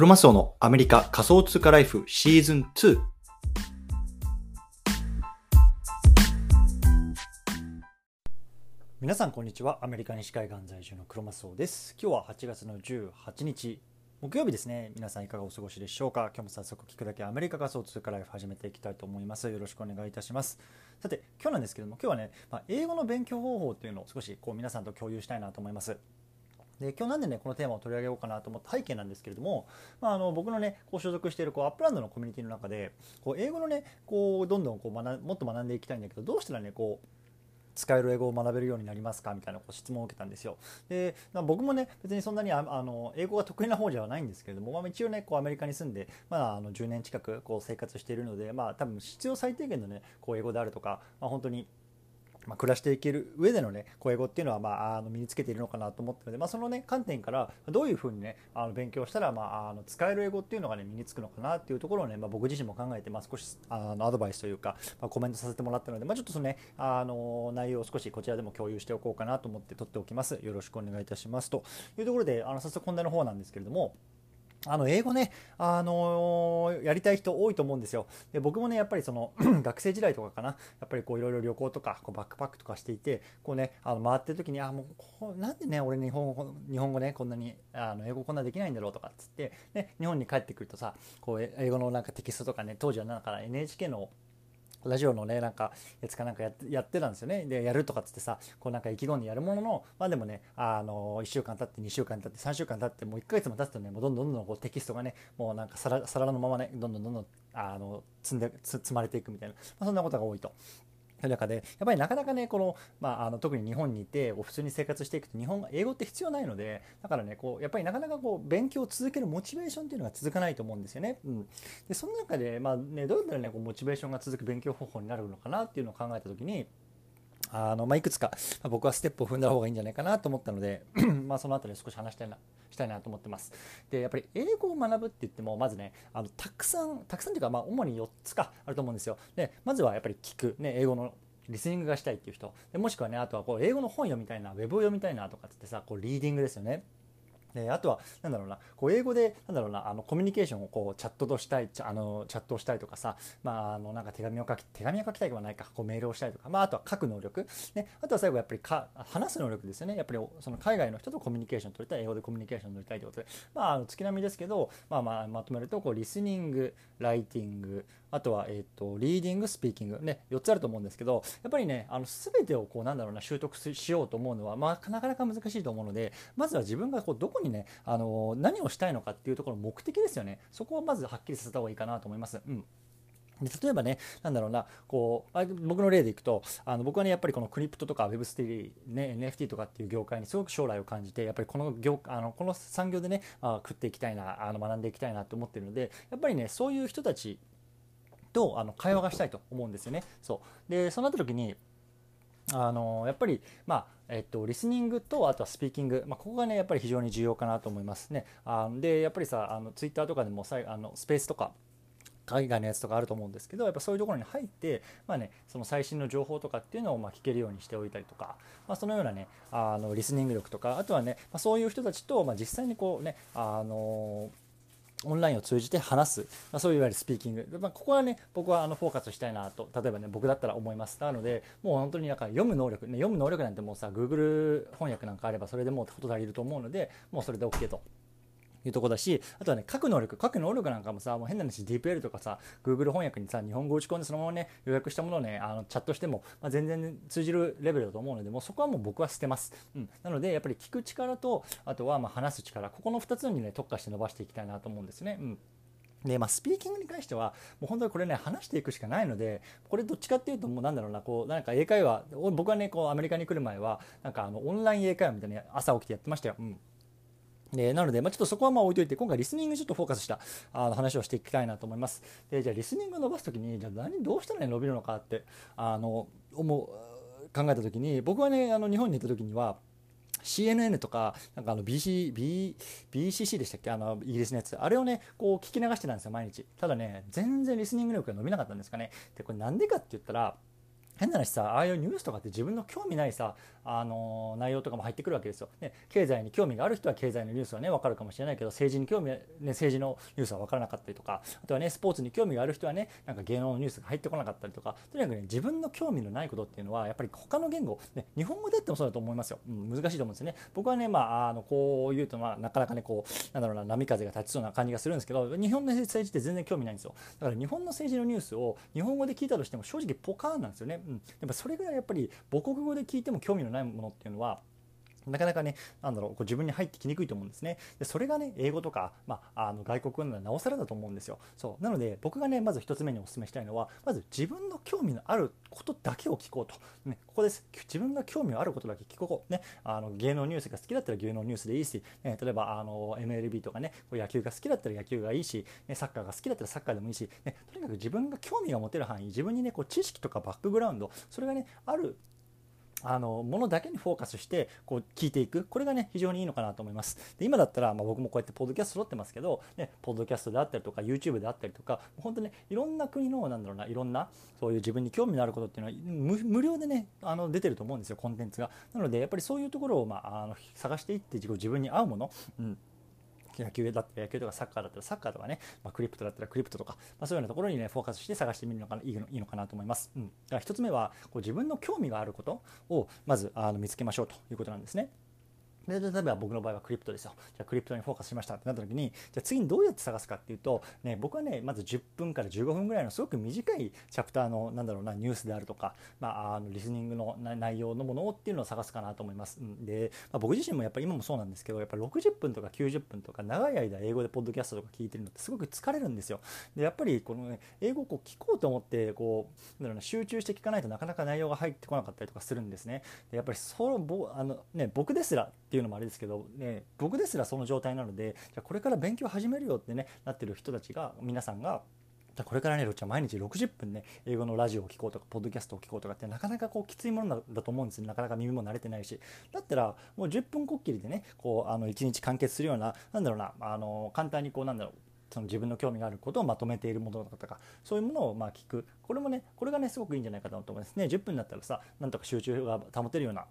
クロマスオのアメリカ仮想通貨ライフシーズン2。皆さんこんにちは。アメリカ西海岸在住のクロマスオです。今日は8月の18日、木曜日ですね。皆さんいかがお過ごしでしょうか？今日も早速聞くだけアメリカ仮想通貨ライフ始めていきたいと思います。よろしくお願いいたします。さて、今日なんですけども、今日はね、まあ、英語の勉強方法っていうのを少しこう皆さんと共有したいなと思います。で今日なんでねこのテーマを取り上げようかなと思った背景なんですけれども、まあ、あの僕のねこう所属しているこうアップランドのコミュニティの中でこう英語のねこうどんどんこう学もっと学んでいきたいんだけどどうしたらねこう使える英語を学べるようになりますかみたいなこう質問を受けたんですよ。で僕もね別にそんなにあの英語が得意な方ではないんですけれども、まあ、一応ねこうアメリカに住んで、まあ、あの10年近くこう生活しているので、まあ、多分必要最低限のねこう英語であるとか、まあ、本当にまあ、暮らしていける上でのね英語っていうのは、まあ、あの身につけているのかなと思ってるので、まあ、そのね観点からどういうふうにねあの勉強したら、まあ、あの使える英語っていうのがね身につくのかなっていうところをね、まあ、僕自身も考えて、まあ、少しあのアドバイスというか、まあ、コメントさせてもらったので、まあ、ちょっとそのねあの内容を少しこちらでも共有しておこうかなと思って取っておきます。よろしくお願いいたします。というところであの早速本題の方なんですけれどもあの英語ね、あのー、やりたい人多いと思うんですよ。で僕もねやっぱりその 学生時代とかかなやっぱりこういろいろ旅行とかこうバックパックとかしていてこうねあの回ってる時にあもうこうなんでね俺日本語日本語ねこんなにあの英語こんなできないんだろうとかっつって、ね、日本に帰ってくるとさこう英語のなんかテキストとかね当時はなんか NHK のラジオのねなんかやつかなんかやってやってたんですよねでやるとかっつってさこうなんか意気込んでやるもののまあでもねあの1週間経って2週間経って3週間経ってもう1ヶ月も経つとねもうどんどんどんどんこうテキストがねもうなんか皿皿のままねどんどんどんどんあの積んで積まれていくみたいな、まあ、そんなことが多いと。中でやっぱりなかなかねこの、まあ、あの特に日本にいて普通に生活していくと日本英語って必要ないのでだからねこうやっぱりなかなかこう勉強を続けるモチベーションっていうのが続かないと思うんですよね。うん、でその中で、まあね、どうやったらねこうモチベーションが続く勉強方法になるのかなっていうのを考えた時にあの、まあ、いくつか、まあ、僕はステップを踏んだ方がいいんじゃないかなと思ったので まあその辺り少し話したいなしたいなと思ってます。でやっぱり英語を学ぶって言ってもまずねあのたくさんたくさんというかまあ主に4つかあると思うんですよ。でまずはやっぱり聞く、ね、英語のリスニングがしたいっていう人でもしくはねあとはこう英語の本読みたいなウェブを読みたいなとかってさこうリーディングですよねであとはなんだろうなこう英語でなんだろうなあのコミュニケーションをこうチャットとしたいあのチャットをしたいとかさ、まあ、あのなんか手紙を書き手紙を書きたいはないかこうメールをしたいとか、まあ、あとは書く能力、ね、あとは最後やっぱりか話す能力ですよね。やっぱりその海外の人とコミュニケーション取りたい英語でコミュニケーション取りたいということで、まあ、あの月並みですけど、まあ、まあまとめるとこうリスニングライティングあとは、えーと、リーディングスピーキングね4つあると思うんですけどやっぱりねあの全てをこうなんだろうな習得しようと思うのは、まあ、なかなか難しいと思うのでまずは自分がこうどこにねあの何をしたいのかっていうところ目的ですよねそこをまずはっきりさせた方がいいかなと思います。うんで例えばね、なんだろうな、こう、僕の例でいくと、あの僕はね、やっぱりこのクリプトとか Web3、ね、NFT とかっていう業界にすごく将来を感じて、やっぱりこの業あのこの産業でね、あ食っていきたいな、あの学んでいきたいなと思ってるので、やっぱりね、そういう人たちとあの会話がしたいと思うんですよね。そうでそうなった時にあのやっぱり、まあえっと、リスニングとあとはスピーキング、まあ、ここがねやっぱり非常に重要かなと思いますね。あでやっぱりさあのツイッターとかでもさあのスペースとか海外のやつとかあると思うんですけどやっぱそういうところに入って、まあね、その最新の情報とかっていうのをま聞けるようにしておいたりとか、まあ、そのようなねあのリスニング力とかあとはね、まあ、そういう人たちと、ま実際にこうねあのオンラインを通じて話す、まあ、そういういわゆるスピーキング、まあ、ここはね僕はあのフォーカスしたいなと例えばね僕だったら思います。なのでもう本当になんか読む能力、ね、読む能力なんてもうさ Google 翻訳なんかあればそれでもうこと足りると思うのでもうそれで OK と。いうとこだし、あとはね、書く能力、書く能力なんかもさ、もう変な話、DeepL とかさ、Google 翻訳にさ、日本語打ち込んでそのままね、予約したものをね、あのチャットしても、まあ、全然通じるレベルだと思うので、もうそこはもう僕は捨てます。うん。なので、やっぱり聞く力と、あとはま話す力、ここの2つにね、特化して伸ばしていきたいなと思うんですね。うん。で、まあ、スピーキングに関しては、もう本当にこれね、話していくしかないので、これどっちかっていうと、もうなんだろうな、こう、なんか英会話、僕はね、こう、アメリカに来る前は、なんかあの、オンライン英会話みたいな朝起きてやってましたよ。うん。でなので、まあ、ちょっとそこはまあ置いといて、今回リスニングちょっとフォーカスしたあの話をしていきたいなと思います。で、じゃあリスニング伸ばすときに、じゃあ何、どうしたら、伸びるのかって、あの、思う、考えたときに、僕はね、あの、日本にいたときには、CNN とか、なんかあの BC、B、BCC でしたっけ？あの、イギリスのやつ。あれをね、こう聞き流してたんですよ、毎日。ただね、全然リスニング力が伸びなかったんですかね。で、これなんでかって言ったら、変な話さああいうニュースとかって自分の興味ないさ、あの内容とかも入ってくるわけですよ。ね、経済に興味がある人は経済のニュースはね分かるかもしれないけど政治に興味、ね、政治のニュースは分からなかったりとかあとはねスポーツに興味がある人はねなんか芸能のニュースが入ってこなかったりとかとにかくね自分の興味のないことっていうのはやっぱり他の言語、ね、日本語でってもそうだと思いますよ、うん、難しいと思うんですね。僕はね、まあ、あのこう言うと、まあ、なかなかねこうなんだろうな波風が立ちそうな感じがするんですけど日本の政治って全然興味ないんですよ。だから日本の政治のニュースを日本語で聞いたとしても正直ポカーンなんですよね。うん、やっぱそれぐらいやっぱり母国語で聞いても興味のないものっていうのはなかなかね、なんだろう、こう自分に入ってきにくいと思うんですね。でそれがね、英語とか、まあ、あの外国語ならなおさらだと思うんですよ。そう。なので、僕がね、まず1つ目にお勧めしたいのは、まず自分の興味のあることだけを聞こうと。ね、ここです。自分が興味のあることだけ聞こう。ね、あの芸能ニュースが好きだったら芸能ニュースでいいし、ね、例えばあの MLB とかね、野球が好きだったら野球がいいし、ね、サッカーが好きだったらサッカーでもいいし、ね、とにかく自分が興味が持てる範囲、自分にね、こう知識とかバックグラウンド、それがね、あるあのものだけにフォーカスしてこう聞いていく。これがね非常にいいのかなと思います。で今だったら、まあ、僕もこうやってポッドキャスト撮ってますけど、ね、ポッドキャストであったりとか YouTube であったりとか本当ねいろんな国のなんだろうないろんなそういう自分に興味のあることっていうのは無料でねあの出てると思うんですよコンテンツが。なのでやっぱりそういうところを、まあ、あの探していって自分に合うもの、うん。野球だったら野球とかサッカーだったらサッカーとかね、まあ、クリプトだったらクリプトとか、まあ、そういうようなところにねフォーカスして探してみるのがいいのいいのかなと思います。うん、だから1つ目はこう自分の興味があることをまずあの見つけましょうということなんですね。で例えば僕の場合はクリプトですよ。じゃあクリプトにフォーカスしましたってなった時に、じゃあ次にどうやって探すかっていうと、ね、僕はね、まず10分から15分ぐらいのすごく短いチャプターの、なんだろうな、ニュースであるとか、まあ、あのリスニングの内容のものをっていうのを探すかなと思います。で、まあ、僕自身もやっぱり今もそうなんですけど、やっぱ60分とか90分とか長い間英語でポッドキャストとか聞いてるのってすごく疲れるんですよ。で、やっぱりこのね、英語をこう聞こうと思って、こう、なんだろうな、集中して聞かないとなかなか内容が入ってこなかったりとかするんですね。でやっぱりそのぼ、あのね、僕ですらっていうのもあれですけど、ね、僕ですらその状態なのでじゃこれから勉強始めるよってねなってる人たちが皆さんがじゃこれからね、ロッチは毎日60分ね、英語のラジオを聴こうとか、ポッドキャストを聞こうとかってなかなかこうきついものだと思うんですよ。なかなか耳も慣れてないし。だったら、もう10分こっきりでね、こう、あの、1日完結するような、なんだろうな、あの、簡単にこう、なんだろう、その自分の興味があることをまとめているものだとかそういうものをまあ聞くこれもねこれがねすごくいいんじゃないかなと思いますね10分だったらさなんとか集中が保てるような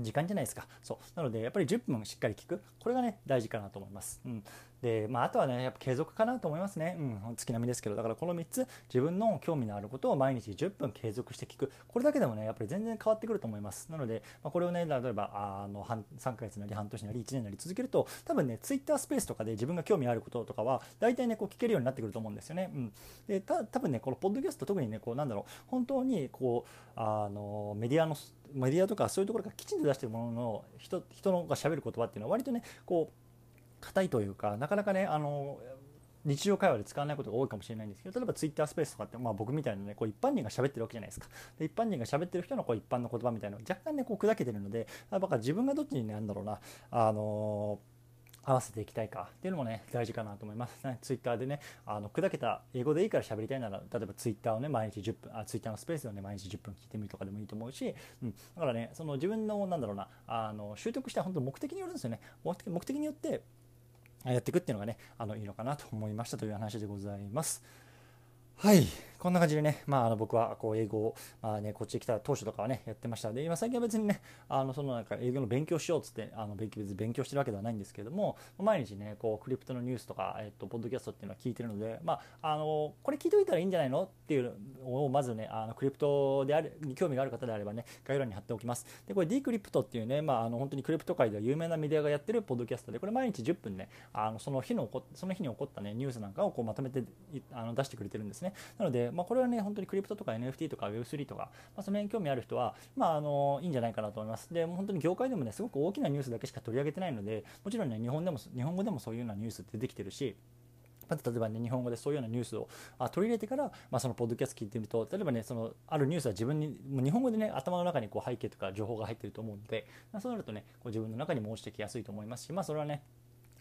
時間じゃないですか。そう。なのでやっぱり10分しっかり聞く。これがね大事かなと思います、うん、で、まあ、あとはねやっぱ継続かなと思いますね、うん、月並みですけどだからこの3つ自分の興味のあることを毎日10分継続して聞く。これだけでもねやっぱり全然変わってくると思います。なので、まあ、これをね例えばあの3ヶ月なり半年なり1年なり続けると多分ね Twitter スペースとかで自分が興味あることとかは大体ねこう聞けるようになってくると思うんですよね、うん、でた多分ねこのポッドキャスト特にねこうなんだろう本当にこうあのメディアのメディアとかそういうところがきちんと出してるものの人人のがしゃべる言葉っていうのは割とねこう硬いというかなかなかねあの日常会話で使わないことが多いかもしれないんですけど例えばツイッタースペースとかって、まあ、僕みたいなねこう一般人が喋ってるわけじゃないですかで一般人が喋ってる人のこう一般の言葉みたいなの若干ねこう砕けてるのでだから自分がどっちにねなんだろうなあのー合わせていきたいかっていうのもね大事かなと思いますね。ツイッターでねあの砕けた英語でいいから喋りたいなら例えばツイッターをね毎日10分あツイッターのスペースをね毎日10分聞いてみるとかでもいいと思うし、うん、だからねその自分のなんだろうなあの習得した本当目的によるんですよね目的によってやっていくっていうのがねあのいいのかなと思いましたという話でございます。はいこんな感じでね、まあ、あの僕はこう英語を、まあね、こっちに来た当初とかはね、やってました。で、今最近は別にね、あのそのなんか英語の勉強しようっつって、あの勉強別に勉強してるわけではないんですけれども、毎日ね、こうクリプトのニュースとか、えっと、ポッドキャストっていうのは聞いてるので、まあ、あのこれ聞いといたらいいんじゃないのっていうのを、まずね、あのクリプトであるに興味がある方であればね、概要欄に貼っておきます。で、これ D クリプトっていうね、まあ、あの本当にクリプト界では有名なメディアがやってるポッドキャストで、これ毎日10分ね、あのその日のその日に起こったね、ニュースなんかをこうまとめてあの出してくれてるんですね。ねなので、まあ、これはね、本当にクリプトとか NFT とか Web3 とか、まあ、その辺興味ある人は、まあ、あのいいんじゃないかなと思います。で、もう本当に業界でもね、すごく大きなニュースだけしか取り上げてないので、もちろんね、日本でも日本語でもそういうようなニュースって出てきてるし、例えばね、日本語でそういうようなニュースを取り入れてから、まあ、そのポッドキャスト聞いてみると、例えばね、そのあるニュースは自分に、もう日本語でね、頭の中にこう背景とか情報が入ってると思うので、まあ、そうなるとね、こう自分の中にも落ちてきやすいと思いますし、まあ、それはね、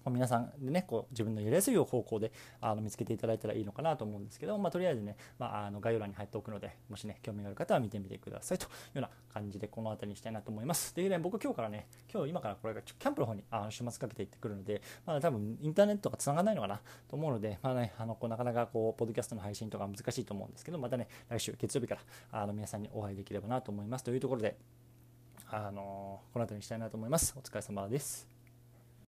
皆さんでねこう自分のやりやすい方向であの見つけていただいたらいいのかなと思うんですけど、まあ、とりあえずね、まあ、あの概要欄に入っておくのでもしね興味がある方は見てみてくださいというような感じでこの辺りにしたいなと思います。でね僕今日からね今日今からこれがキャンプの方にあの週末かけて行ってくるので、まあ、多分インターネットがつながらないのかなと思うので、まあね、あのこうなかなかこうポッドキャストの配信とか難しいと思うんですけどまたね来週月曜日からあの皆さんにお会いできればなと思います。というところであのこの辺りにしたいなと思います。お疲れ様です。